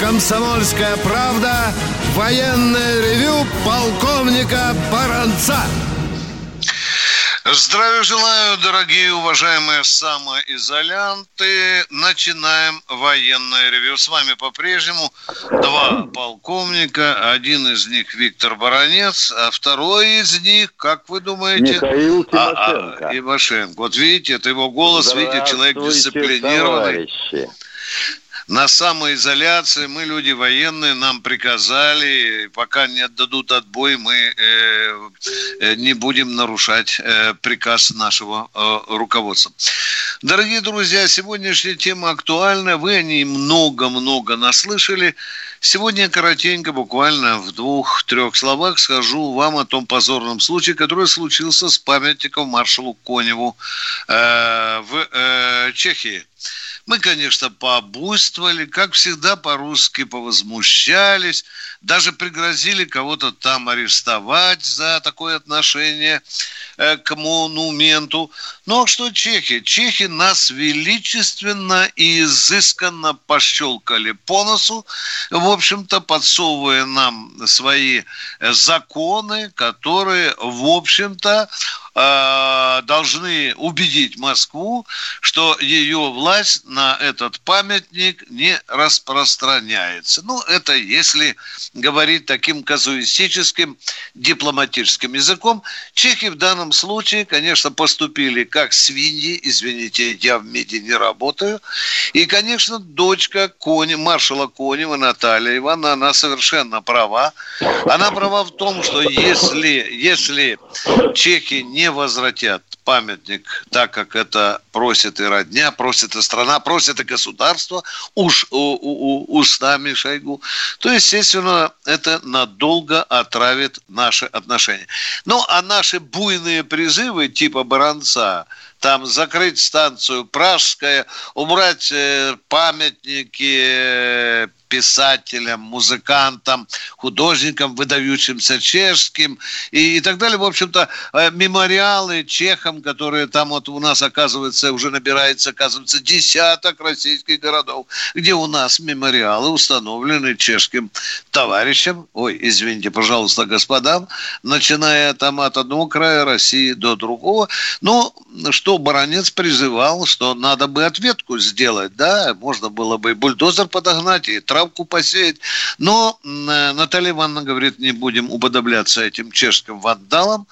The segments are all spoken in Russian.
«Комсомольская правда» военное ревю полковника Баранца. Здравия желаю, дорогие уважаемые самоизолянты. Начинаем военное ревю. С вами по-прежнему два полковника. Один из них Виктор Баранец, а второй из них, как вы думаете? Михаил Тимошенко. А, а, Тимошенко. Вот видите, это его голос, видите, человек дисциплинированный. Товарищи на самоизоляции. Мы люди военные, нам приказали, пока не отдадут отбой, мы э, э, не будем нарушать э, приказ нашего э, руководства. Дорогие друзья, сегодняшняя тема актуальна. Вы о ней много-много наслышали. Сегодня коротенько, буквально в двух-трех словах скажу вам о том позорном случае, который случился с памятником маршалу Коневу э, в э, Чехии. Мы, конечно, пообуйствовали, как всегда по-русски повозмущались, даже пригрозили кого-то там арестовать за такое отношение э, к монументу. Ну а что чехи? Чехи нас величественно и изысканно пощелкали по носу, в общем-то, подсовывая нам свои э, законы, которые, в общем-то, Э, должны убедить Москву, что ее власть на этот памятник не распространяется. Ну, это если говорить таким казуистическим дипломатическим языком. Чехи в данном случае, конечно, поступили как свиньи, извините, я в МИДе не работаю. И, конечно, дочка Кони, маршала Конева Наталья Ивановна, она совершенно права. Она права в том, что если, если чехи не возвратят памятник так, как это просит и родня, просит и страна, просит и государство, уж у, у, у, устами Шойгу, то, естественно, это надолго отравит наши отношения. Ну, а наши буйные призывы типа Баранца, там закрыть станцию Пражская, убрать э, памятники э, писателям, музыкантам, художникам, выдающимся чешским и, и так далее. В общем-то, э, мемориалы чехам, которые там вот у нас, оказывается, уже набирается, оказывается, десяток российских городов, где у нас мемориалы установлены чешским товарищам, ой, извините, пожалуйста, господам, начиная там от одного края России до другого. Ну, что Баранец призывал, что надо бы ответку сделать, да, можно было бы и бульдозер подогнать, и травку посеять. Но Наталья Ивановна говорит, не будем уподобляться этим чешским вандалам.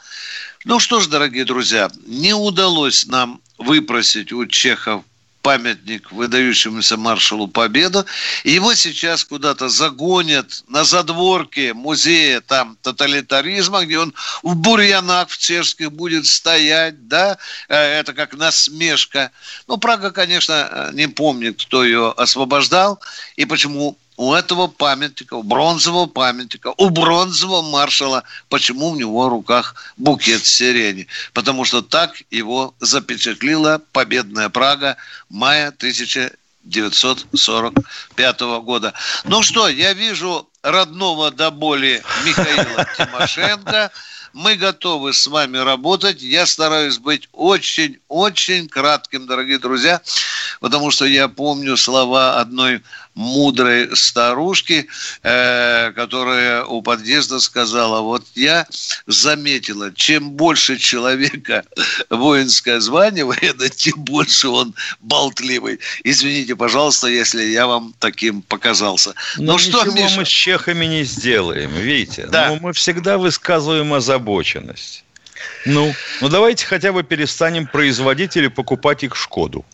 Ну что ж, дорогие друзья, не удалось нам выпросить у чехов памятник выдающемуся маршалу Победу. Его сейчас куда-то загонят на задворке музея там тоталитаризма, где он в бурьянах в чешских будет стоять, да, э, это как насмешка. Ну, Прага, конечно, не помнит, кто ее освобождал и почему у этого памятника, у бронзового памятника, у бронзового маршала, почему в него в руках букет сирени? Потому что так его запечатлила победная Прага мая 1945 года. Ну что, я вижу родного до боли Михаила Тимошенко. Мы готовы с вами работать. Я стараюсь быть очень-очень кратким, дорогие друзья, потому что я помню слова одной мудрой старушки, э, которая у подъезда сказала, вот я заметила, чем больше человека воинское звание военное, тем больше он болтливый. Извините, пожалуйста, если я вам таким показался. Но ну, что, Миша? мы с чехами не сделаем, видите? Да. Но мы всегда высказываем озабоченность. Ну, ну давайте хотя бы перестанем производить или покупать их Шкоду.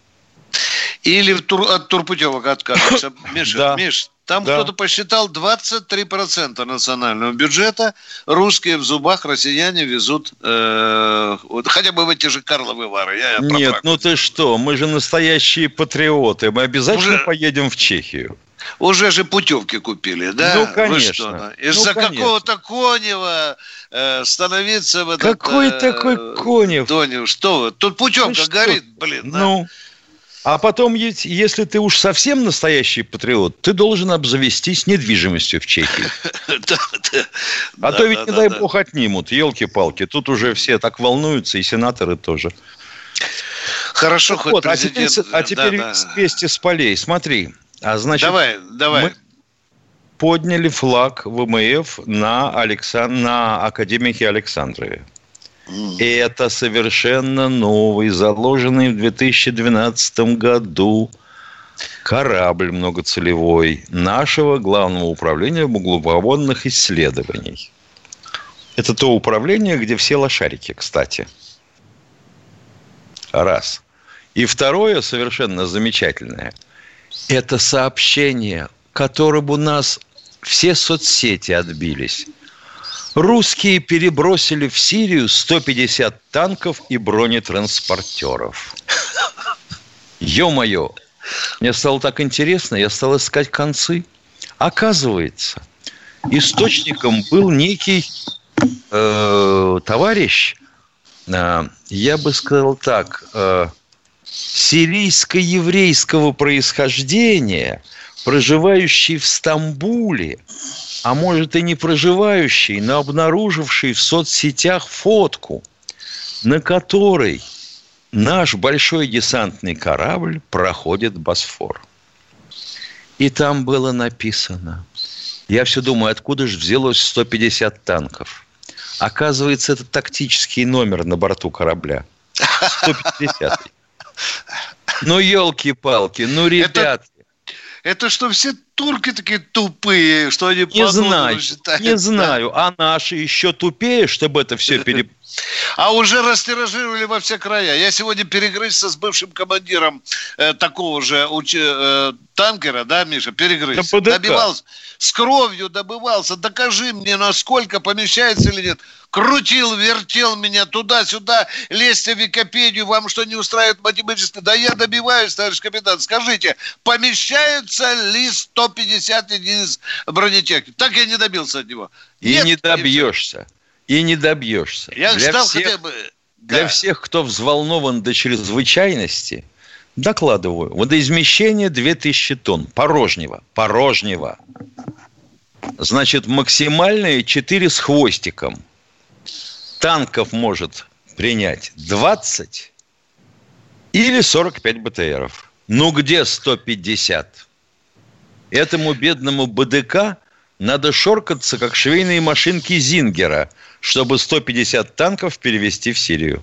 Или тур, от турпутевок откажемся. Миша, да. Миш, там да. кто-то посчитал 23% национального бюджета русские в зубах, россияне везут э, вот, хотя бы в эти же Карловы Вары. Я, я Нет, ну ты что, мы же настоящие патриоты. Мы обязательно Уже... поедем в Чехию. Уже же путевки купили, да? Ну, конечно. Из-за ну, какого-то Конева э, становиться в этот... Какой э, такой Конев? Тонев, что вы? Тут путевка ну, горит, блин. Ну, да? А потом, если ты уж совсем настоящий патриот, ты должен обзавестись недвижимостью в Чехии. А то ведь, не дай бог, отнимут. Елки-палки. Тут уже все так волнуются, и сенаторы тоже. Хорошо, хоть а президент... А теперь, вести с полей. Смотри. А значит, давай, давай. подняли флаг ВМФ на, Александ... на Академике Александрове. Это совершенно новый, заложенный в 2012 году корабль многоцелевой нашего главного управления глубоководных исследований. Это то управление, где все лошарики, кстати. Раз. И второе, совершенно замечательное, это сообщение, которым у нас все соцсети отбились. Русские перебросили в Сирию 150 танков и бронетранспортеров. Ё-моё, мне стало так интересно, я стал искать концы. Оказывается, источником был некий э, товарищ, э, я бы сказал так, э, сирийско-еврейского происхождения, проживающий в Стамбуле, а может и не проживающий, но обнаруживший в соцсетях фотку, на которой наш большой десантный корабль проходит Босфор. И там было написано, я все думаю, откуда же взялось 150 танков. Оказывается, это тактический номер на борту корабля. 150. Ну, елки-палки, ну, ребят. Это что, все турки такие тупые, что они не знаю, считают? Не знаю, а наши еще тупее, чтобы это все пере... А уже растиражировали во все края. Я сегодня перегрызся с бывшим командиром э, такого же уч... э, танкера, да, Миша, перегрызся. Добивался, с кровью добывался. Докажи мне, насколько помещается или нет. Крутил, вертел меня туда-сюда, лезьте в Википедию, вам что не устраивает математически? Да я добиваюсь, товарищ капитан. Скажите, помещается ли 150 единиц бронетехники? Так я не добился от него. И Нет, не добьешься. И не добьешься. Я для ждал всех, хотя бы... Да. Для всех, кто взволнован до чрезвычайности, докладываю. Водоизмещение 2000 тонн. Порожнего. Порожнего. Значит, максимальное 4 с хвостиком – танков может принять 20 или 45 БТРов. Ну где 150? Этому бедному БДК надо шоркаться, как швейные машинки Зингера, чтобы 150 танков перевести в Сирию.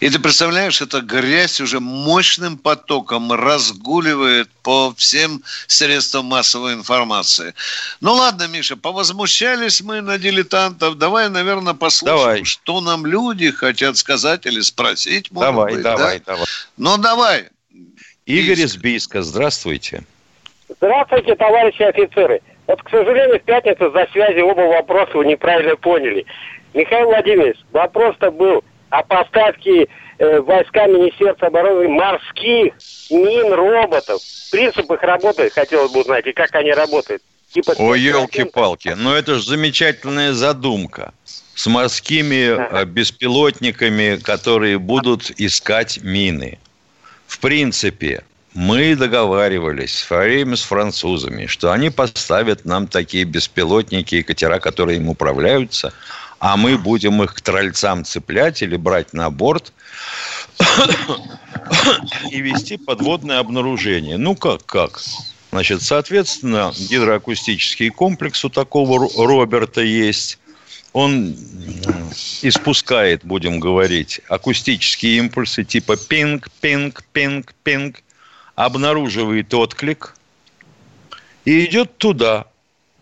И ты представляешь, эта грязь уже мощным потоком разгуливает по всем средствам массовой информации. Ну ладно, Миша, повозмущались мы на дилетантов. Давай, наверное, послушаем, давай. что нам люди хотят сказать или спросить. Давай, быть, давай, да? давай. Ну давай. Игорь из Бийска, здравствуйте. Здравствуйте, товарищи офицеры. Вот, к сожалению, в пятницу за связи оба вопроса вы неправильно поняли. Михаил Владимирович, вопрос-то был о поставке э, войска Министерства обороны морских мин, роботов. Принцип их работы хотелось бы узнать, и как они работают. Типа, О, елки-палки, ну это же замечательная задумка с морскими ага. Э, беспилотниками, которые будут искать мины. В принципе, мы договаривались в свое время с французами, что они поставят нам такие беспилотники и катера, которые им управляются, а мы будем их к трольцам цеплять или брать на борт и вести подводное обнаружение. Ну как, как? Значит, соответственно, гидроакустический комплекс у такого Роберта есть. Он испускает, будем говорить, акустические импульсы типа пинг, пинг, пинг, пинг, обнаруживает отклик и идет туда.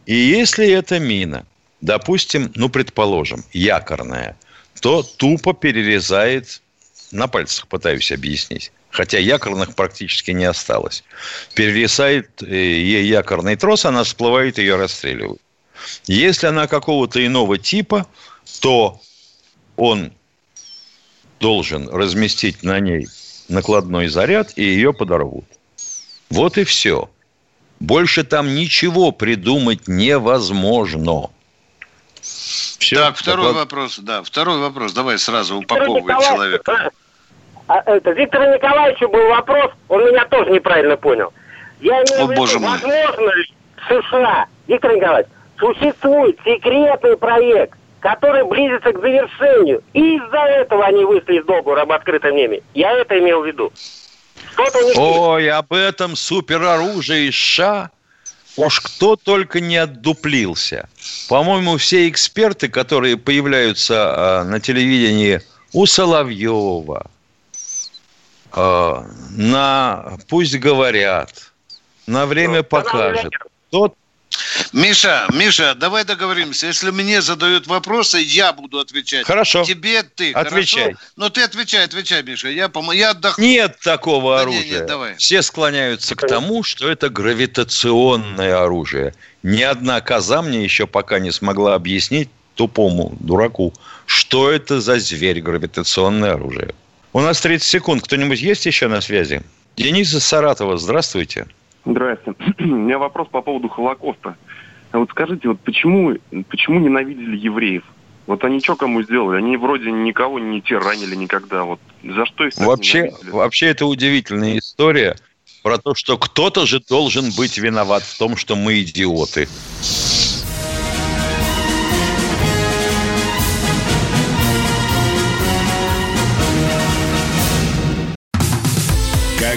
И если это мина – допустим, ну, предположим, якорная, то тупо перерезает, на пальцах пытаюсь объяснить, хотя якорных практически не осталось. Перерезает э, ей якорный трос, она всплывает, ее расстреливают. Если она какого-то иного типа, то он должен разместить на ней накладной заряд, и ее подорвут. Вот и все. Больше там ничего придумать невозможно. Все, так, второй доклад... вопрос, да, второй вопрос. Давай сразу упаковывай человека. А, это, Виктору Николаевичу был вопрос, он меня тоже неправильно понял. Я имею в виду, боже мой. возможно ли США, Виктор Николаевич, существует секретный проект, который близится к завершению. И из-за этого они вышли из договора об открытом небе. Я это имел в виду. Ой, об этом супероружии США Уж кто только не отдуплился. По-моему, все эксперты, которые появляются а, на телевидении у Соловьева, а, на «Пусть говорят», на время покажет. Тот Миша, Миша, давай договоримся. Если мне задают вопросы, я буду отвечать. Хорошо. Тебе ты. Отвечай. Хорошо? Ну ты отвечай, отвечай, Миша. Я, пом... я отдохну. Нет такого да оружия. Нет, нет, давай. Все склоняются к тому, что это гравитационное оружие. Ни одна коза мне еще пока не смогла объяснить тупому дураку, что это за зверь гравитационное оружие. У нас 30 секунд. Кто-нибудь есть еще на связи? Денис из Саратова, здравствуйте. Здравствуйте. У меня вопрос по поводу Холокоста. А вот скажите, вот почему, почему ненавидели евреев? Вот они что кому сделали? Они вроде никого не тиранили никогда. Вот за что их вообще, вообще это удивительная история про то, что кто-то же должен быть виноват в том, что мы идиоты.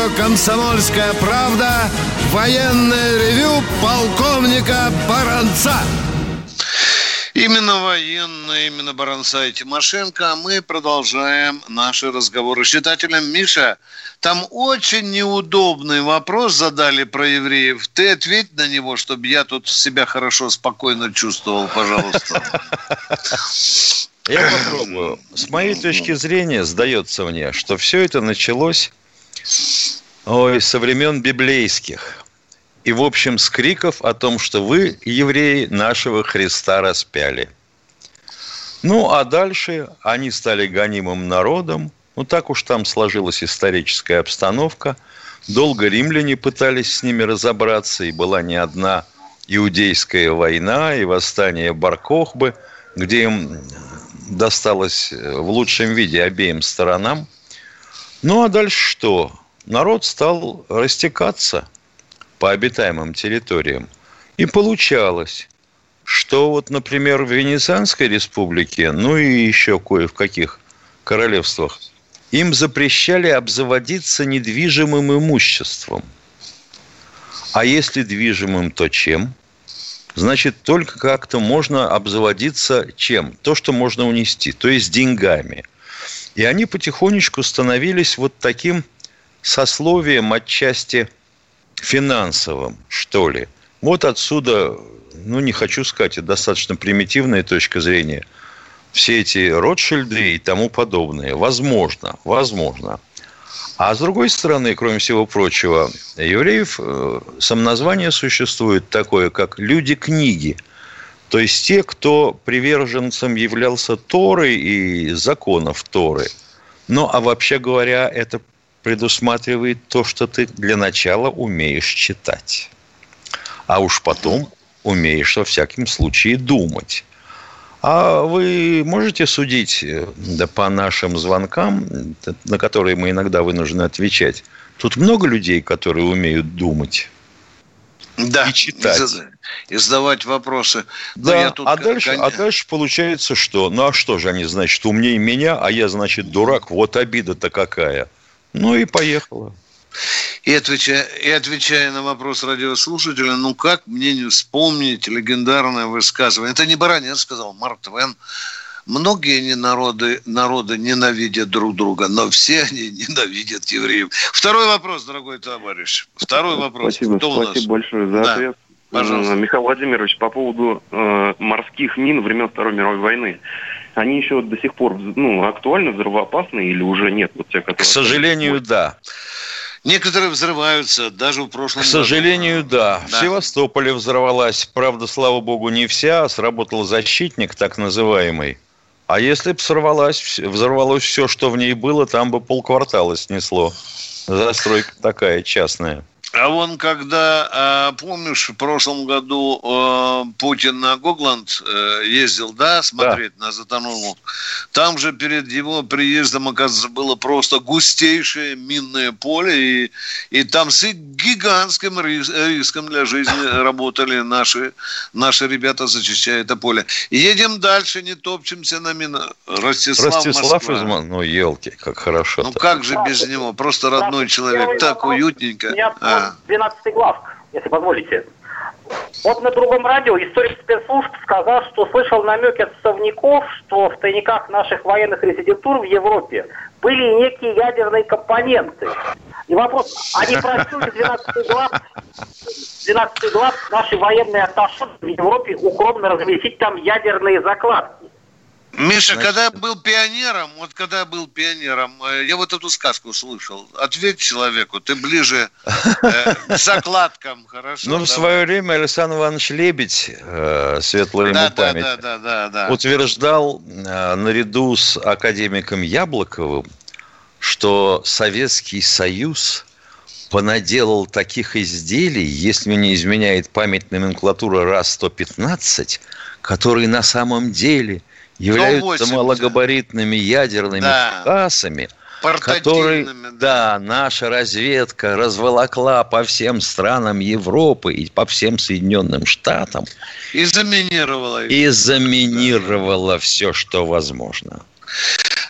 Радио «Комсомольская правда» военное ревю полковника Баранца. Именно военные, именно Баранца и Тимошенко. А мы продолжаем наши разговоры с читателем. Миша, там очень неудобный вопрос задали про евреев. Ты ответь на него, чтобы я тут себя хорошо, спокойно чувствовал, пожалуйста. Я попробую. С моей точки зрения, сдается мне, что все это началось ой, со времен библейских. И, в общем, с криков о том, что вы, евреи, нашего Христа распяли. Ну, а дальше они стали гонимым народом. Ну, так уж там сложилась историческая обстановка. Долго римляне пытались с ними разобраться, и была не одна иудейская война и восстание Баркохбы, где им досталось в лучшем виде обеим сторонам – ну а дальше что? Народ стал растекаться по обитаемым территориям. И получалось, что вот, например, в Венецианской республике, ну и еще кое в каких королевствах, им запрещали обзаводиться недвижимым имуществом. А если движимым, то чем? Значит, только как-то можно обзаводиться чем? То, что можно унести, то есть деньгами. И они потихонечку становились вот таким сословием отчасти финансовым, что ли. Вот отсюда, ну, не хочу сказать, это достаточно примитивная точка зрения. Все эти Ротшильды и тому подобное. Возможно, возможно. А с другой стороны, кроме всего прочего, евреев э, самоназвание существует такое, как «люди книги», то есть те, кто приверженцем являлся Торы и законов Торы. Ну, а вообще говоря, это предусматривает то, что ты для начала умеешь читать. А уж потом умеешь во всяком случае думать. А вы можете судить да, по нашим звонкам, на которые мы иногда вынуждены отвечать? Тут много людей, которые умеют думать да, и читать. И задавать вопросы. да, тут, а, дальше, а дальше получается что? Ну, а что же они, значит, умнее меня, а я, значит, дурак? Вот обида-то какая. Ну и поехала. И отвечая, и отвечая на вопрос радиослушателя, ну как мне не вспомнить легендарное высказывание? Это не Баранец сказал, Марк Твен. Многие не народы, народы ненавидят друг друга, но все они ненавидят евреев. Второй вопрос, дорогой товарищ. Второй вопрос. Спасибо, Кто спасибо нас? большое за да. ответ. Пожалуйста. Михаил Владимирович, по поводу э, морских мин времен Второй мировой войны. Они еще до сих пор ну, актуальны, взрывоопасны или уже нет? Вот те, которые... К сожалению, да. Некоторые взрываются даже в прошлом К сожалению, году. да. да. В Севастополе взорвалась. Правда, слава богу, не вся. Сработал защитник, так называемый. А если бы сорвалась, взорвалось все, что в ней было, там бы полквартала снесло. Застройка такая частная. А вон когда, а, помнишь, в прошлом году а, Путин на Гогланд э, ездил, да, смотреть да. на затонул. Там же перед его приездом, оказывается, было просто густейшее минное поле, и, и там с гигантским риском для жизни работали наши, наши ребята, зачищая это поле. Едем дальше, не топчемся на мина. Ростислав, Ростислав из Ну, елки, как хорошо. Ну, как же без него? Просто родной человек. Так уютненько. А. 12 глав, если позволите. Вот на другом радио историк спецслужб сказал, что слышал намеки от совников, что в тайниках наших военных резидентур в Европе были некие ядерные компоненты. И вопрос, они просили 12 глав, 12 глав наши военные атташи в Европе укромно разместить там ядерные закладки. Миша, Значит, когда я был пионером, вот когда я был пионером, э, я вот эту сказку слышал. Ответь человеку, ты ближе э, к закладкам, хорошо? Ну, в свое время Александр Иванович Лебедь, э, светлая ему память, да, да, да, да, утверждал э, наряду с академиком Яблоковым, что Советский Союз понаделал таких изделий, если не изменяет память номенклатура РАС-115, которые на самом деле – являются малогабаритными ядерными да. кассами, которые, да. да, наша разведка разволокла по всем странам Европы и по всем Соединенным Штатам. И заминировала. И заминировала да. все, что возможно.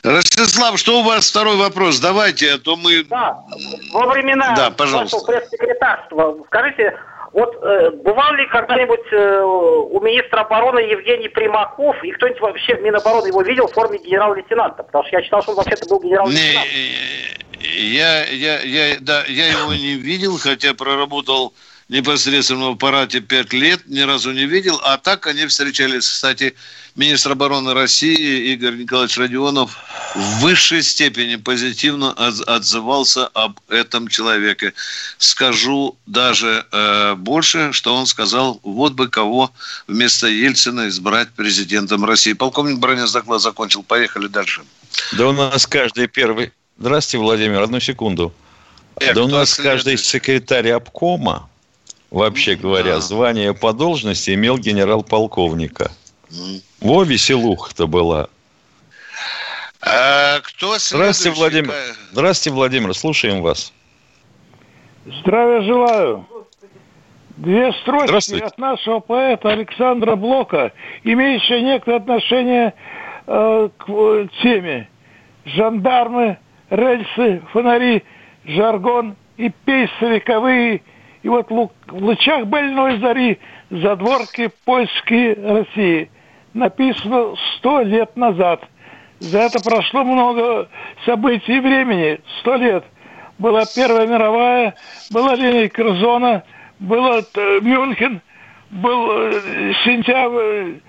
Ростислав, что у вас второй вопрос? Давайте, а то мы... Да, во времена да, пожалуйста. вашего пресс-секретарства, скажите, вот э, бывал ли когда-нибудь э, у министра обороны Евгений Примаков, и кто-нибудь вообще в Минобороны его видел в форме генерал-лейтенанта? Потому что я читал, что он вообще-то был генерал-лейтенант. Я, я, я, да, я его не видел, хотя проработал непосредственно в аппарате пять лет, ни разу не видел. А так они встречались, кстати, министр обороны России Игорь Николаевич Родионов в высшей степени позитивно отзывался об этом человеке. Скажу даже э, больше, что он сказал, вот бы кого вместо Ельцина избрать президентом России. Полковник Бронец доклад закончил. Поехали дальше. Да у нас каждый первый... Здравствуйте, Владимир, одну секунду. Эх, да у нас каждый секретарь обкома вообще говоря, да. звание по должности имел генерал-полковника. Mm. Во веселуха-то была. А кто Здравствуйте, Владимир. Здравствуйте, Владимир. Слушаем вас. Здравия желаю. Две строчки от нашего поэта Александра Блока, имеющие некое отношение э, к теме. Жандармы, рельсы, фонари, жаргон и пейсы вековые – и вот в лучах больной зари задворки польские России написано сто лет назад. За это прошло много событий и времени. Сто лет. Была Первая мировая, была линия Керзона, был э, Мюнхен, был э, сентябрь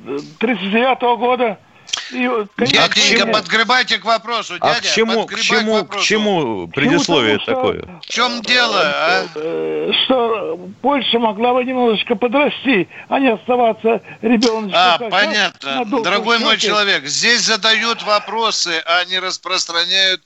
1939 э, года – Дяденька, подгребайте к вопросу, дядя. А к чему, к чему, к, к чему предисловие тому, такое? В чем дело, а? Э, что Польша могла бы немножечко подрасти, а не оставаться ребеночком. А, понятно. Дорогой мой человек, здесь задают вопросы, а не распространяют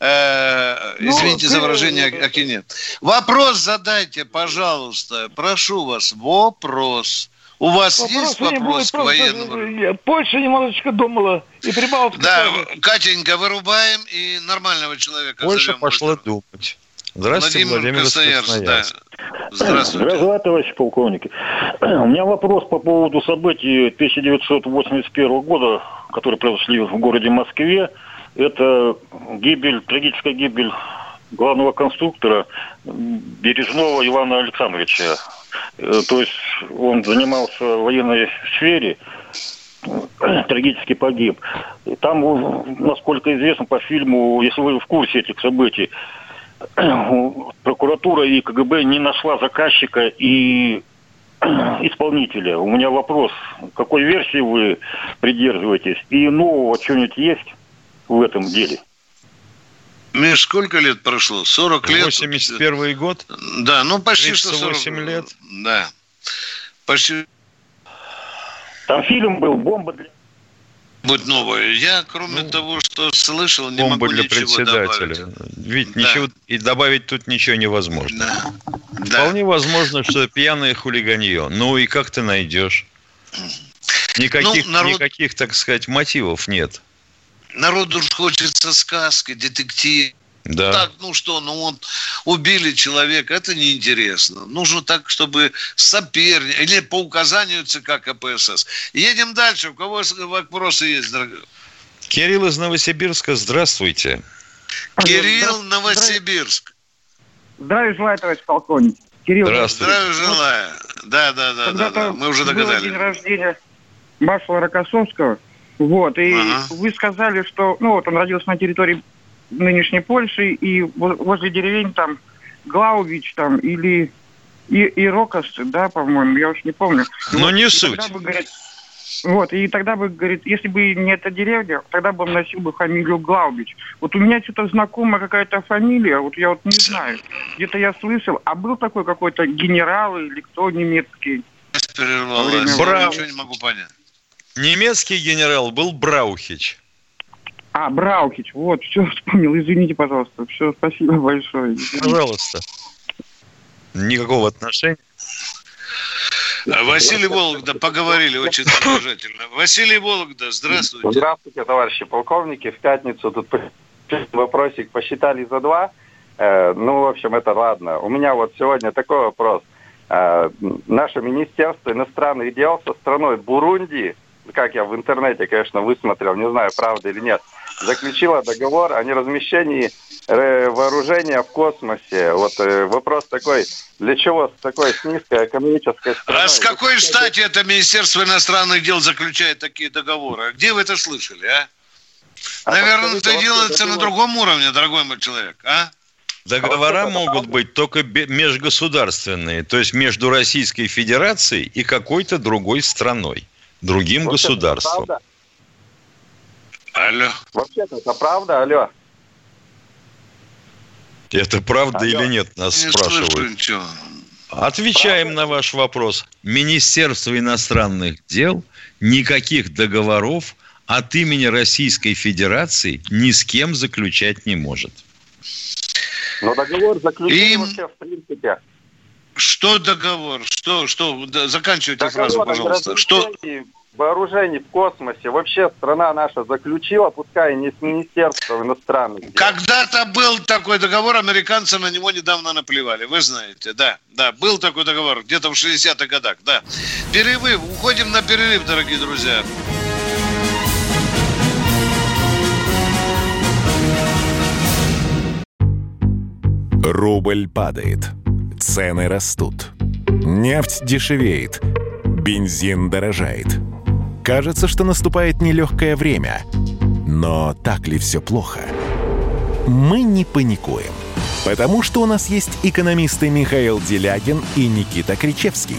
Э, ну, извините за выражение, Акинет. Вопрос задайте, пожалуйста. Прошу вас, вопрос. У вас вопрос есть вопрос к военному? Польша немножечко думала, и Прибалтика Да, тоже. Катенька, вырубаем, и нормального человека Польша пошла быстро. думать. Здравствуйте, Владимир, Владимир Красноярск. Да. Здравствуйте. Здравствуйте, товарищ полковник. У меня вопрос по поводу событий 1981 года, которые произошли в городе Москве. Это гибель, трагическая гибель главного конструктора Бережного Ивана Александровича. Э, то есть он занимался в военной сфере, трагически погиб. Там, насколько известно по фильму, если вы в курсе этих событий, прокуратура и КГБ не нашла заказчика и исполнителя. У меня вопрос, какой версии вы придерживаетесь? И нового что-нибудь есть в этом деле? Миш, сколько лет прошло? 40 лет? 81 год? Да, ну почти 38 40... лет. Да. Почти... Там фильм был «Бомба для...» будет новое. Я, кроме ну, того, что слышал, не могу для ничего председателя. добавить. Ведь да. ничего и добавить тут ничего невозможно. Да. Вполне да. возможно, что пьяное хулиганье. Ну и как ты найдешь? Никаких, ну, народ... никаких, так сказать, мотивов нет. Народу хочется сказки, детектив. Да. Так, ну что, ну вот убили человека, это неинтересно. Нужно так, чтобы соперник, или по указанию ЦК КПСС. Едем дальше. У кого вопросы есть, дорогой? Кирилл из Новосибирска, здравствуйте. Кирилл, Новосибирск. Здравия желаю, товарищ полковник. Кирилл. Здравствуйте. Здравия желаю. Да, да, да, да, да. Мы уже догадались. день рождения маршала Рокоссовского. Вот, и ага. вы сказали, что, ну, вот он родился на территории нынешней Польши, и возле деревень там Глаувич там или и, и Рокос, да, по-моему, я уж не помню. Но вот, не суть. Бы, говорит, вот, и тогда бы, говорит, если бы не эта деревня, тогда бы он носил бы фамилию Глаубич. Вот у меня что-то знакомая какая-то фамилия, вот я вот не знаю. Где-то я слышал, а был такой какой-то генерал или кто немецкий? Браухич. Ничего не могу понять. Немецкий генерал был Браухич. А, Браухич, вот, все вспомнил, извините, пожалуйста. Все, спасибо большое. Пожалуйста. Никакого отношения. Василий Вологда, поговорили очень содержательно. Василий Вологда, здравствуйте. Здравствуйте, товарищи полковники. В пятницу тут вопросик посчитали за два. Э, ну, в общем, это ладно. У меня вот сегодня такой вопрос. Э, наше Министерство иностранных дел со страной Бурунди, как я в интернете, конечно, высмотрел, не знаю, правда или нет, заключила договор о неразмещении э, вооружения в космосе. Вот э, вопрос такой, для чего с такой с низкой экономической страной? А с какой стати это Министерство иностранных дел заключает такие договоры? Где вы это слышали, а? а Наверное, это делается на другом уровне, дорогой мой человек, а? Договора а могут быть только межгосударственные, то есть между Российской Федерацией и какой-то другой страной, другим вот государством. Это Алло. Вообще-то это правда, алло. Это правда алло. или нет, нас Не спрашивают. Слышу, Отвечаем правда? на ваш вопрос. Министерство иностранных дел никаких договоров от имени Российской Федерации ни с кем заключать не может. Но договор заключен вообще в принципе. Что договор? Что, что? Заканчивайте договор фразу, пожалуйста. Что? вооружений в космосе вообще страна наша заключила, пускай не с Министерством иностранных дел. Когда-то был такой договор, американцы на него недавно наплевали, вы знаете, да, да, был такой договор, где-то в 60-х годах, да. Перерыв, уходим на перерыв, дорогие друзья. Рубль падает, цены растут, нефть дешевеет, бензин дорожает – Кажется, что наступает нелегкое время. Но так ли все плохо? Мы не паникуем. Потому что у нас есть экономисты Михаил Делягин и Никита Кричевский.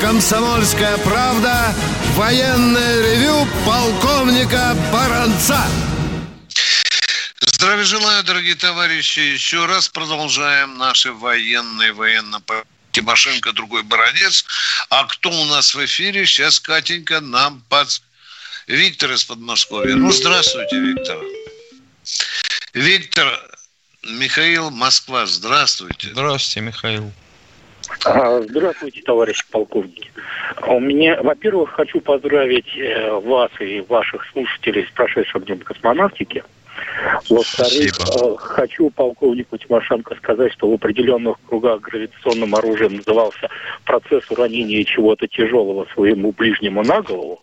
«Комсомольская правда» военное ревю полковника Баранца. Здравия желаю, дорогие товарищи. Еще раз продолжаем наши военные, военно Тимошенко, другой Бородец. А кто у нас в эфире? Сейчас Катенька нам под... Виктор из Подмосковья. Ну, здравствуйте, Виктор. Виктор, Михаил, Москва, здравствуйте. Здравствуйте, Михаил. А, здравствуйте, товарищи полковники. У меня, во-первых, хочу поздравить э, вас и ваших слушателей с прошедшим днем космонавтики. Во-вторых, э, хочу полковнику Тимошенко сказать, что в определенных кругах гравитационным оружием назывался процесс уронения чего-то тяжелого своему ближнему на голову.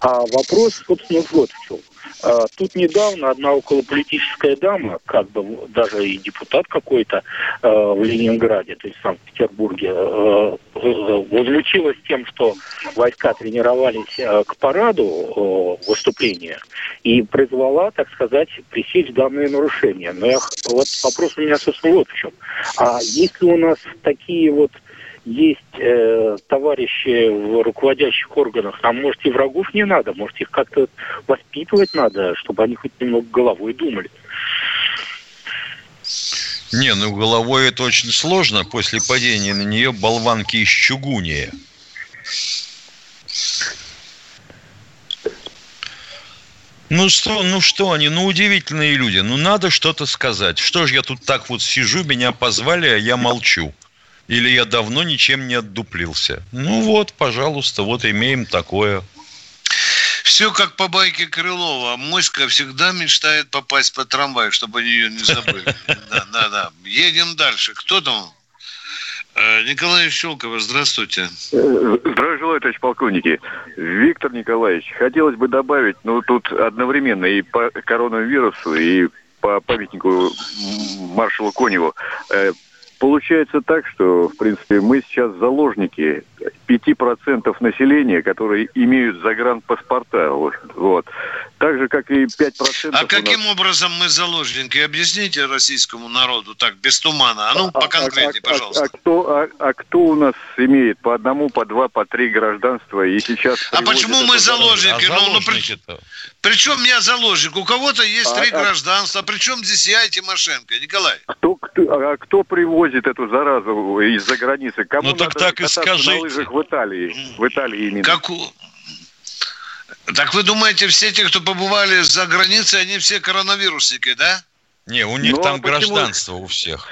А вопрос, собственно, вот в чем. А, тут недавно одна околополитическая дама, как бы даже и депутат какой-то э, в Ленинграде, то есть в Санкт-Петербурге, э, э, возмутилась тем, что войска тренировались э, к параду э, выступления и призвала, так сказать, пресечь данные нарушения. Но я, вот вопрос у меня, собственно, вот в чем. А если у нас такие вот есть э, товарищи в руководящих органах, там, может, и врагов не надо, может, их как-то воспитывать надо, чтобы они хоть немного головой думали. Не, ну головой это очень сложно. После падения на нее болванки из чугуния. Ну что, ну что они, ну удивительные люди. Ну надо что-то сказать. Что ж я тут так вот сижу, меня позвали, а я молчу. Или я давно ничем не отдуплился. Ну вот, пожалуйста, вот имеем такое. Все как по байке Крылова. Моська всегда мечтает попасть по трамвай, чтобы они ее не забыли. Да, да, да. Едем дальше. Кто там? Э, Николай Щелкова, здравствуйте. Здравия желаю, товарищ полковники. Виктор Николаевич, хотелось бы добавить, ну, тут одновременно и по коронавирусу, и по памятнику маршалу Коневу. Получается так, что, в принципе, мы сейчас заложники 5% населения, которые имеют загранпаспорта. Вот. Так же, как и 5%... А каким нас... образом мы заложники? Объясните российскому народу так, без тумана. А ну, а, поконкретнее, а, а, пожалуйста. А, а, кто, а, а кто у нас имеет по одному, по два, по три гражданства и сейчас... А почему мы заложники? А ну, ну, при... Причем я заложник. У кого-то есть а, три а... гражданства. А причем здесь я и Тимошенко? Николай. Кто, кто, а кто привозит эту заразу из-за границы? Кому ну так так и скажите. В Италии? В Италии именно. Как у... Так вы думаете, все те, кто побывали за границей, они все коронавирусники, да? Не, у них ну, там а гражданство у всех.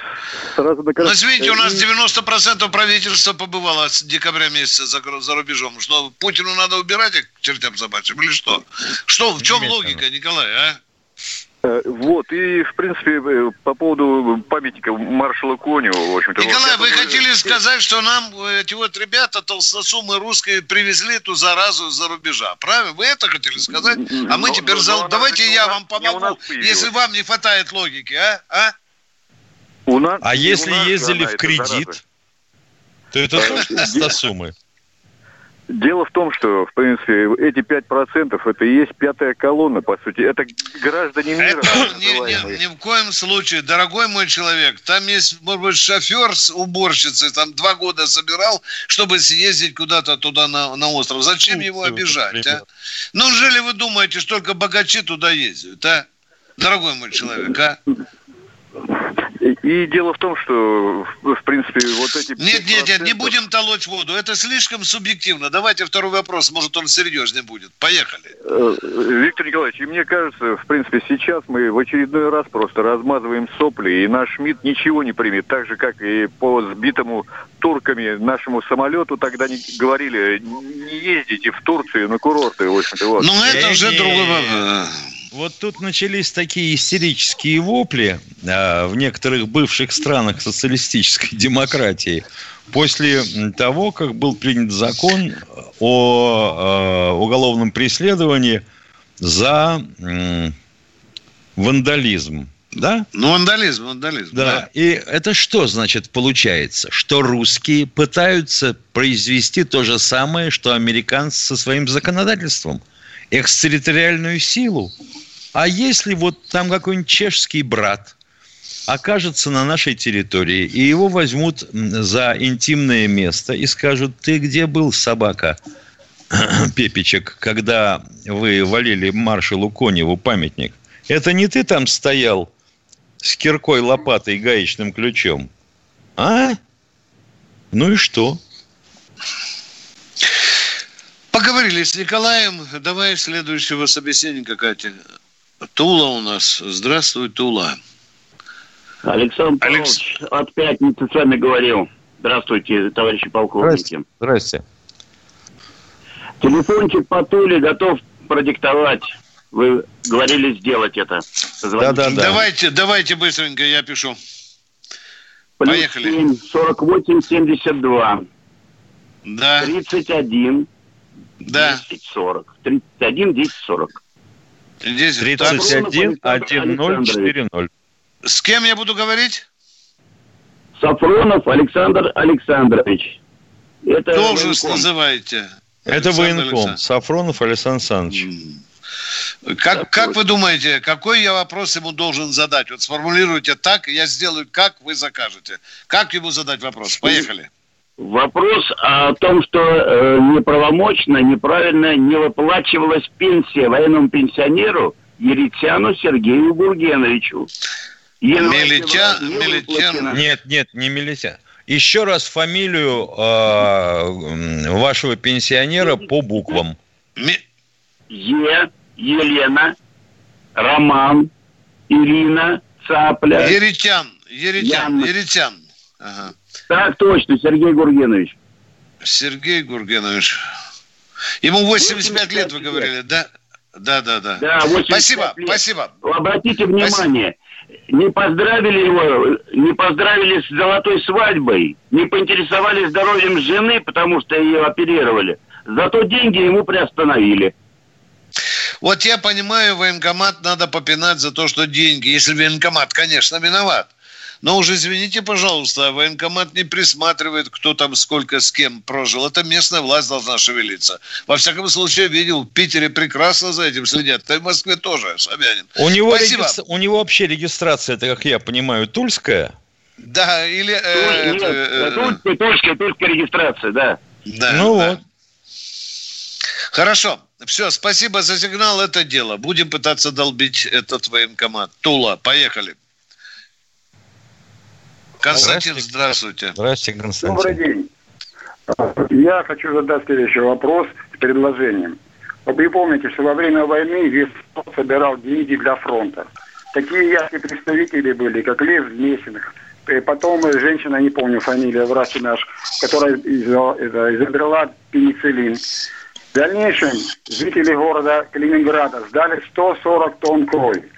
Сразу до... Ну, извините, у нас 90% правительства побывало с декабря месяца за, за рубежом. Что, Путину надо убирать их к чертям собачьим или что? Что, в чем логика, Николай, а? Э, вот, и, в принципе, э, по поводу памятника маршала Конева, в общем-то... Николай, вот, вы хотели сказать, что нам эти вот ребята, толстосумы русские, привезли эту заразу из-за рубежа, правильно? Вы это хотели сказать? А мы но, теперь... Но, зал... но Давайте я вам помогу, если вам не хватает логики, а? а? У нас, а если нас ездили в кредит, то это тоже толстосумы? Дело в том, что, в принципе, эти 5% это и есть пятая колонна, по сути. Это граждане мира. Это, ни, ни, ни в коем случае, дорогой мой человек, там есть, может быть, шофер с уборщицей, там два года собирал, чтобы съездить куда-то туда на, на остров. Зачем ну, его обижать, а? Ну, неужели вы думаете, что только богачи туда ездят, а? Дорогой мой человек, а? И дело в том, что, в принципе, вот эти... Нет, нет, нет, не будем толочь воду. Это слишком субъективно. Давайте второй вопрос, может, он серьезнее будет. Поехали. Э, Виктор Николаевич, и мне кажется, в принципе, сейчас мы в очередной раз просто размазываем сопли, и наш МИД ничего не примет. Так же, как и по сбитому турками нашему самолету тогда не говорили, не ездите в Турцию на курорты, в общем-то. Вот. Ну, это уже другой вопрос. Вот тут начались такие истерические вопли а, в некоторых бывших странах социалистической демократии после того, как был принят закон о а, уголовном преследовании за м, вандализм. Да? Ну, вандализм, вандализм. Да. да. И это что значит получается? Что русские пытаются произвести то же самое, что американцы со своим законодательством – экстерриториальную силу. А если вот там какой-нибудь чешский брат окажется на нашей территории, и его возьмут за интимное место и скажут, ты где был, собака, Пепичек, когда вы валили маршалу Коневу памятник? Это не ты там стоял с киркой, лопатой и гаечным ключом? А? Ну и что? Поговорили с Николаем. Давай следующего собеседника, Катя. Тула у нас. Здравствуй, Тула. Александр Алекс... Павлович от пятницы с вами говорил. Здравствуйте, товарищи полковники. Здрасте. Здрасте. Телефончик по Туле готов продиктовать. Вы говорили сделать это. Да, да, да. Давайте, давайте быстренько, я пишу. Плюс Поехали. 7, 48, 72. Да. 31, да. 10, 40. 31, 10, 40. Здесь 31 1040. С кем я буду говорить? Сафронов Александр Александрович. Это Должность военком. называете. Это военком. Сафронов Александр Александрович. Как, как вы думаете, какой я вопрос ему должен задать? Вот сформулируйте так, я сделаю, как вы закажете. Как ему задать вопрос? Поехали. Вопрос о том, что э, неправомочно, неправильно не выплачивалась пенсия военному пенсионеру Еритяну Сергею Гургеновичу. Милитян, Милитян. Нет, нет, не Милитян. Еще раз фамилию э, вашего пенсионера по буквам. Е, Елена, Роман, Ирина, Цапля. Еритян, Еритян, Ян... Еритян. Ага. Так точно, Сергей Гургенович. Сергей Гургенович. Ему 85, 85 лет, вы говорили, да? Да, да, да. Да, спасибо, лет. спасибо. Обратите внимание, спасибо. не поздравили его, не поздравили с золотой свадьбой, не поинтересовались здоровьем жены, потому что ее оперировали. Зато деньги ему приостановили. Вот я понимаю, военкомат надо попинать за то, что деньги, если военкомат, конечно, виноват. Но уже извините, пожалуйста, военкомат не присматривает, кто там сколько с кем прожил. Это местная власть должна шевелиться. Во всяком случае, видел, в Питере прекрасно за этим следят. Да и в Москве тоже, Собянин. У него, Спасибо. Реги... У него вообще регистрация, это, как я понимаю, тульская? Да, или... Э, Нет, э, тульская, тульская, тульская регистрация, да. Да, ну да. вот. Хорошо. Все, спасибо за сигнал. Это дело. Будем пытаться долбить этот военкомат. Тула, поехали. Константин, здравствуйте. Здравствуйте, Константин. Добрый день. Я хочу задать следующий вопрос с предложением. Вы помните, что во время войны весь собирал деньги для фронта. Такие яркие представители были, как Лев Месиных. Потом женщина, не помню фамилия, врач наш, которая изобрела пенициллин. В дальнейшем жители города Калининграда сдали 140 тонн крови.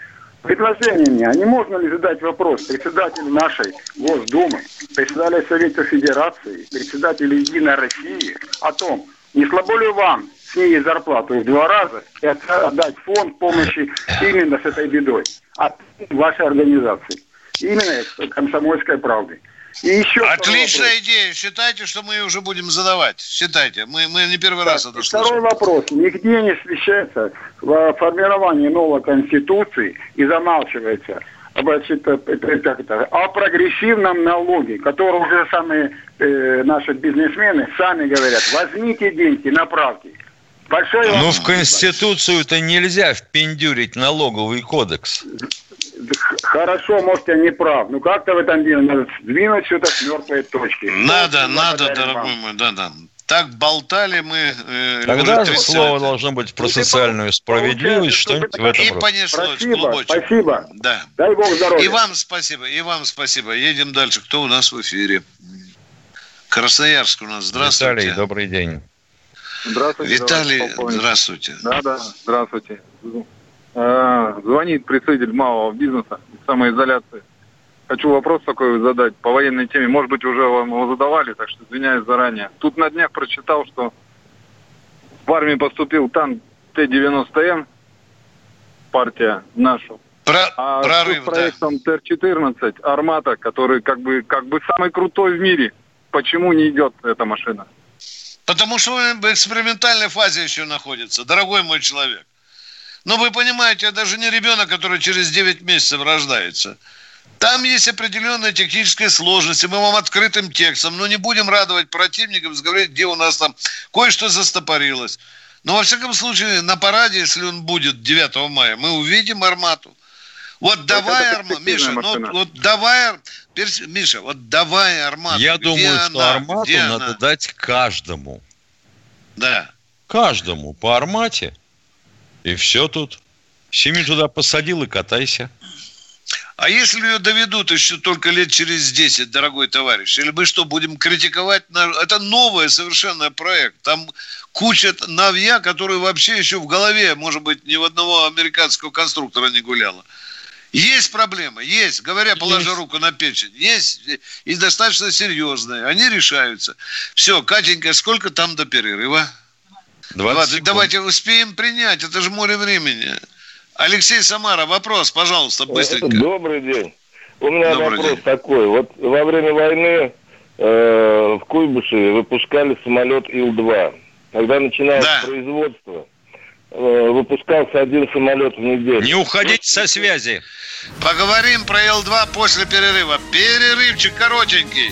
Предложение мне, а не можно ли задать вопрос председателю нашей Госдумы, председателю Совета Федерации, председателю Единой России о том, не слабо ли вам снизить зарплату в два раза и отдать фонд помощи именно с этой бедой от вашей организации, именно комсомольской правды. И еще Отличная идея. Считайте, что мы ее уже будем задавать. Считайте. Мы, мы не первый так, раз это слышим. Второй вопрос. Нигде не освещается в формировании новой конституции и замалчивается значит, как это, о прогрессивном налоге, который уже самые э, наши бизнесмены сами говорят, возьмите деньги, направьте. Большой Ну, в Конституцию-то нельзя впендюрить налоговый кодекс. Хорошо, может, я не прав. Ну, как-то в этом деле надо сдвинуть что-то с мертвой точки. Надо, надо, дорогой мой, да, да. Так болтали мы. Э, Тогда же слово должно быть про социальную справедливость, что-нибудь в этом И понеслось, спасибо, клубочек. Спасибо. Да. Дай Бог здоровья. И вам спасибо, и вам спасибо. Едем дальше. Кто у нас в эфире? Красноярск у нас. Здравствуйте. Виталий, добрый день. Здравствуйте. Виталий, здравствуйте. Да, да, здравствуйте. А, звонит представитель малого бизнеса самоизоляции. Хочу вопрос такой задать по военной теме. Может быть, уже вам его задавали, так что извиняюсь заранее. Тут на днях прочитал, что в армии поступил танк Т-90М, партия нашу. Про, а прорыв, с проектом да. Т-14 Армата, который как бы, как бы самый крутой в мире. Почему не идет эта машина? Потому что он в экспериментальной фазе еще находится, дорогой мой человек. Но вы понимаете, это даже не ребенок, который через 9 месяцев рождается. Там есть определенная техническая сложность, и мы вам открытым текстом, но не будем радовать противникам, говорить, где у нас там кое-что застопорилось. Но, во всяком случае, на параде, если он будет 9 мая, мы увидим армату. Вот давай, Арма, Миша, ну, вот давай, Миша, вот давай армату. Я думаю, она? что армату где надо она? дать каждому. Да. Каждому по армате. И все тут. Семью туда посадил и катайся. А если ее доведут еще только лет через 10, дорогой товарищ, или мы что, будем критиковать? Это новый совершенно проект. Там куча навья, которые вообще еще в голове, может быть, ни у одного американского конструктора не гуляла. Есть проблемы, есть, говоря, положа есть. руку на печень, есть и достаточно серьезные, они решаются. Все, Катенька, сколько там до перерыва? 20 20, давайте успеем принять, это же море времени. Алексей Самара, вопрос, пожалуйста, быстренько. Добрый день. У меня Добрый вопрос день. такой. Вот во время войны э, в Куйбышеве выпускали самолет Ил-2. Когда начиналось да. производство, э, выпускался один самолет в неделю. Не уходите со связи. Поговорим про Ил-2 после перерыва. Перерывчик коротенький.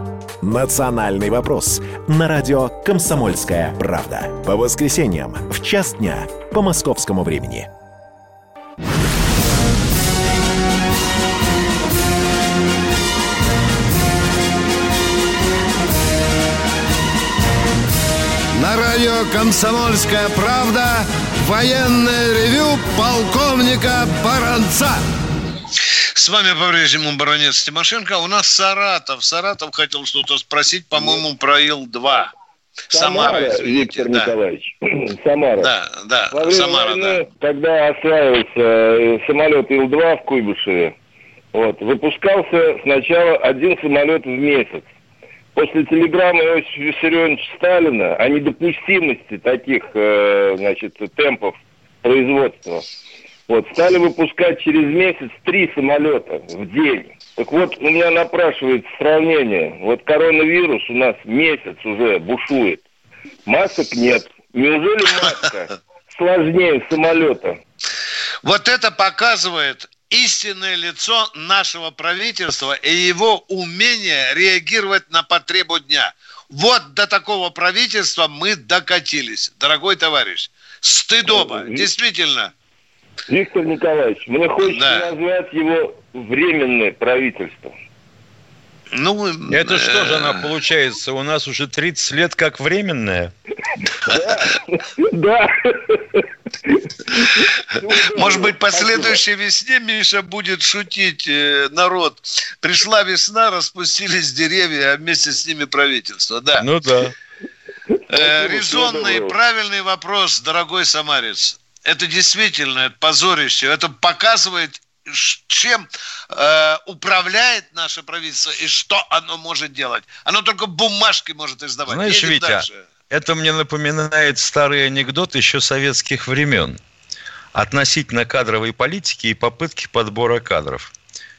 «Национальный вопрос» на радио «Комсомольская правда». По воскресеньям в час дня по московскому времени. На радио «Комсомольская правда» военное ревю полковника Баранца. С вами по-прежнему баронец Тимошенко. У нас Саратов. Саратов хотел что-то спроссить, по-моему, про Ил-2. Самара, Самара Виктор да. Николаевич. Самара. Да, да, Во время Самара, войны, да. Когда осваивался э, самолет Ил-2 в Куйбышеве, вот, выпускался сначала один самолет в месяц. После телеграммы Иосифа Виссарионовича Сталина о недопустимости таких э, значит, темпов производства вот, стали выпускать через месяц три самолета в день. Так вот, у меня напрашивается сравнение. Вот коронавирус у нас месяц уже бушует. Масок нет. Неужели маска сложнее самолета? Вот это показывает истинное лицо нашего правительства и его умение реагировать на потребу дня. Вот до такого правительства мы докатились, дорогой товарищ. Стыдоба, действительно. Виктор Николаевич, мне хочется да. назвать его временное правительство. Ну, это что же она получается? У нас уже 30 лет как временное. Да. Может быть, по следующей весне Миша будет шутить э, народ. Пришла весна, распустились деревья, а вместе с ними правительство. Да. Ну да. Э, резонный, правильный вопрос, дорогой самарец это действительно позорище. Это показывает, чем э, управляет наше правительство и что оно может делать. Оно только бумажки может издавать. Знаешь, Едем Витя, дальше. это мне напоминает старый анекдот еще советских времен относительно кадровой политики и попытки подбора кадров.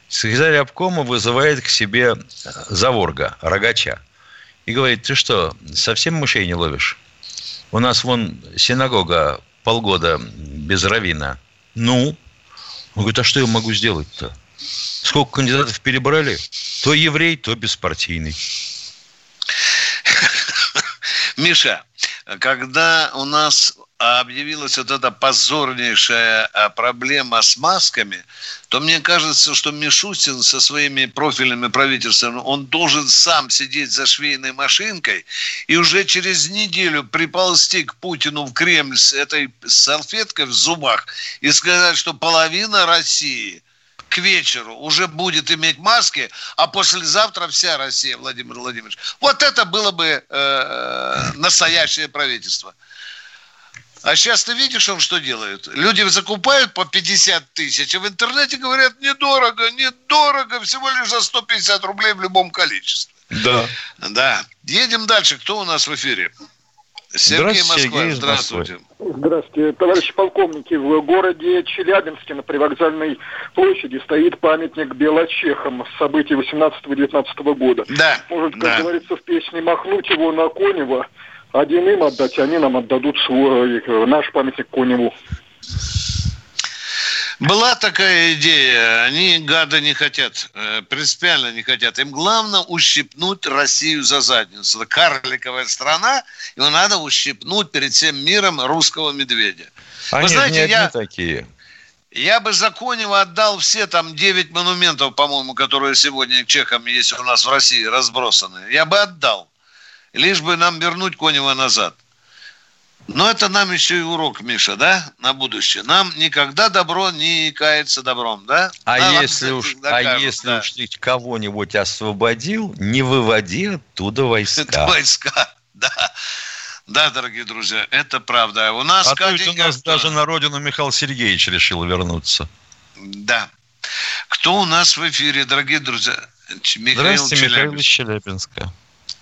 Секретарь обкома вызывает к себе заворга, рогача, и говорит, ты что, совсем мышей не ловишь? У нас вон синагога полгода без равина. Ну? Он говорит, а что я могу сделать-то? Сколько кандидатов перебрали? То еврей, то беспартийный. Миша, когда у нас объявилась вот эта позорнейшая а, проблема с масками, то мне кажется, что Мишустин со своими профильными правительствами, он должен сам сидеть за швейной машинкой и уже через неделю приползти к Путину в Кремль с этой салфеткой в зубах и сказать, что половина России к вечеру уже будет иметь маски, а послезавтра вся Россия, Владимир Владимирович. Вот это было бы э, настоящее правительство. А сейчас ты видишь, он что делает? Люди закупают по 50 тысяч, а в интернете говорят, недорого, недорого, всего лишь за 150 рублей в любом количестве. Да. Да. Едем дальше. Кто у нас в эфире? Сергей Москва, Сергей здравствуйте. Здравствуйте. Товарищи полковники, в городе Челябинске на привокзальной площади стоит памятник белочехам с событий 18-19 года. Да. Может, как да. говорится в песне, махнуть его на Конева, один им отдать, они нам отдадут свой, э, наш памятник Коневу. Была такая идея, они гады не хотят, э, принципиально не хотят. Им главное ущипнуть Россию за задницу. Это карликовая страна, его надо ущипнуть перед всем миром русского медведя. Они Вы знаете, не одни я, такие. я бы Законева отдал все там 9 монументов, по-моему, которые сегодня чехам есть у нас в России разбросаны. Я бы отдал. Лишь бы нам вернуть Конева назад. Но это нам еще и урок, Миша, да, на будущее. Нам никогда добро не кается добром, да? А нам если уж, а если да. уж ты кого-нибудь освободил, не выводи оттуда войска. Это войска, да. Да, дорогие друзья, это правда. У нас а Катенька... у нас даже на родину Михаил Сергеевич решил вернуться. Да. Кто у нас в эфире, дорогие друзья? Михаил Здравствуйте, Михаил из Челябинска.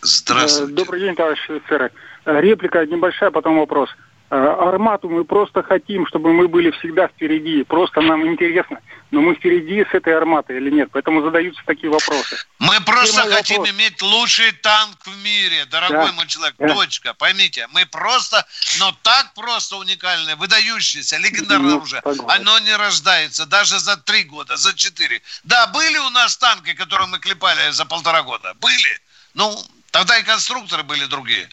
Здравствуйте. Добрый день, товарищ офицеры. Э, реплика небольшая, потом вопрос. Э, Армату мы просто хотим, чтобы мы были всегда впереди. Просто нам интересно, но мы впереди с этой арматой или нет. Поэтому задаются такие вопросы. Мы просто хотим вопрос. иметь лучший танк в мире, дорогой да. мой человек. Да. Точка. Поймите, мы просто, но так просто уникальное, выдающееся, легендарное ну, оружие. Оно не рождается даже за три года, за четыре. Да, были у нас танки, которые мы клепали за полтора года. Были. Ну, тогда и конструкторы были другие.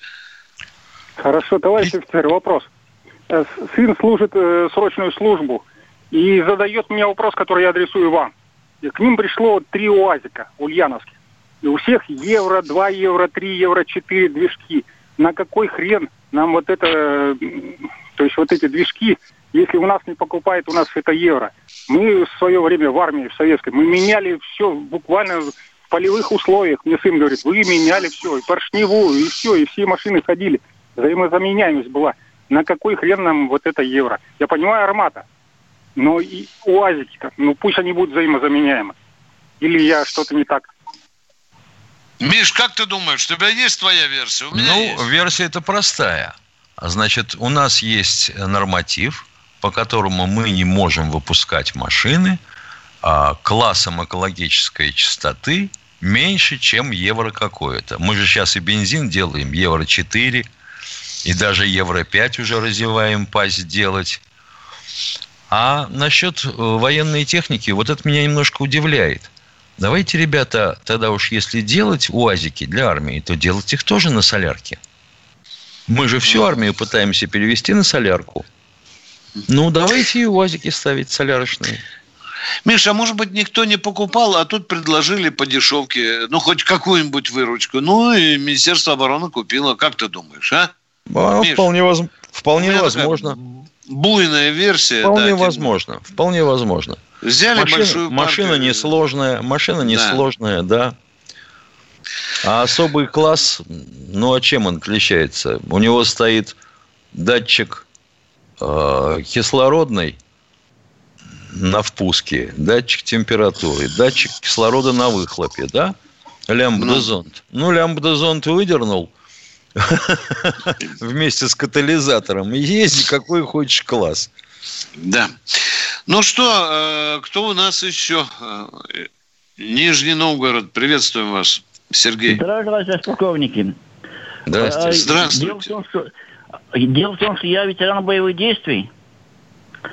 Хорошо, товарищ офицер, вопрос. Э, сын служит э, срочную службу и задает мне вопрос, который я адресую вам. И к ним пришло три УАЗика ульяновских. И у всех евро, 2 евро, 3 евро, 4 движки. На какой хрен нам вот это, то есть вот эти движки, если у нас не покупает, у нас это евро. Мы в свое время в армии, в советской, мы меняли все буквально в полевых условиях. Мне сын говорит, вы меняли все, и поршневую, и все, и все машины ходили взаимозаменяемость была. На какой хрен нам вот это евро? Я понимаю армата, но и УАЗики-то, ну пусть они будут взаимозаменяемы. Или я что-то не так? Миш, как ты думаешь, у тебя есть твоя версия? У меня ну, есть. версия это простая. Значит, у нас есть норматив, по которому мы не можем выпускать машины а, классом экологической чистоты меньше, чем евро какое-то. Мы же сейчас и бензин делаем евро 4, и даже Евро-5 уже развиваем пасть делать. А насчет э, военной техники, вот это меня немножко удивляет. Давайте, ребята, тогда уж если делать УАЗики для армии, то делать их тоже на солярке. Мы же всю армию пытаемся перевести на солярку. Ну, давайте и УАЗики ставить солярочные. Миша, а может быть, никто не покупал, а тут предложили по дешевке, ну, хоть какую-нибудь выручку. Ну, и Министерство обороны купило. Как ты думаешь, а? А, Миш, вполне воз... вполне возможно. Буйная версия. Вполне да, возможно. Тем... Вполне возможно. Взяли машина, большую Машина партию. несложная. Машина несложная, да. да. А особый класс, ну а чем он отличается? У него стоит датчик э, кислородный на впуске, датчик температуры, датчик кислорода на выхлопе, да? Лямбда-зонд. Ну, ну лямбда-зонд выдернул, вместе с катализатором. И езди какой хочешь класс. Да. Ну что, э, кто у нас еще? Э, Нижний Новгород, приветствуем вас, Сергей. Здравствуйте, полковники. Здравствуйте. Э, Здравствуйте. Дело в, том, что, дело в том, что я ветеран боевых действий.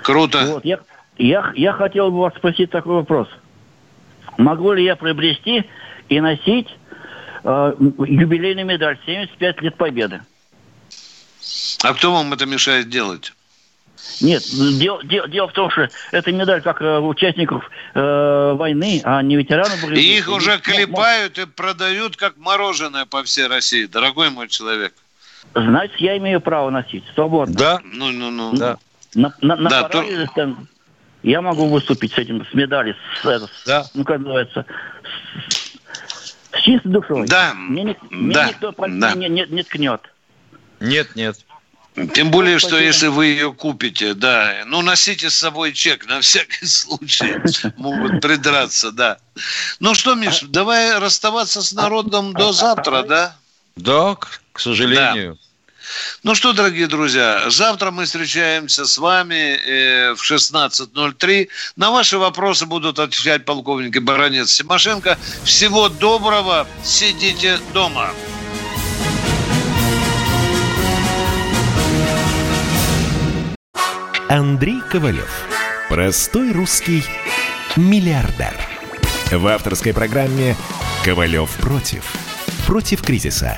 Круто. Вот, я, я, я хотел бы вас спросить такой вопрос. Могу ли я приобрести и носить э, юбилейный медаль 75 лет Победы. А кто вам это мешает делать? Нет, дело, дело, дело в том, что это медаль как э, участников э, войны, а не ветеранов. И их уже клепают и продают как мороженое по всей России, дорогой мой человек. Значит, я имею право носить, свободно. Да, ну, ну, ну. Да. На, на, на да, параде, то... я могу выступить с этим, с медалью, с, да. ну, как называется, чистой душой. Да. Мне, мне да. никто да. не, не, не ткнет. Нет, нет. Тем более, что если вы ее купите, да, ну носите с собой чек на всякий случай, могут придраться, да. Ну что, Миш, давай расставаться с народом до завтра, да? Да, к сожалению. Ну что, дорогие друзья, завтра мы встречаемся с вами э, в 16.03. На ваши вопросы будут отвечать полковник и баронец Симошенко. Всего доброго, сидите дома. Андрей Ковалев. Простой русский миллиардер. В авторской программе «Ковалев против». Против кризиса.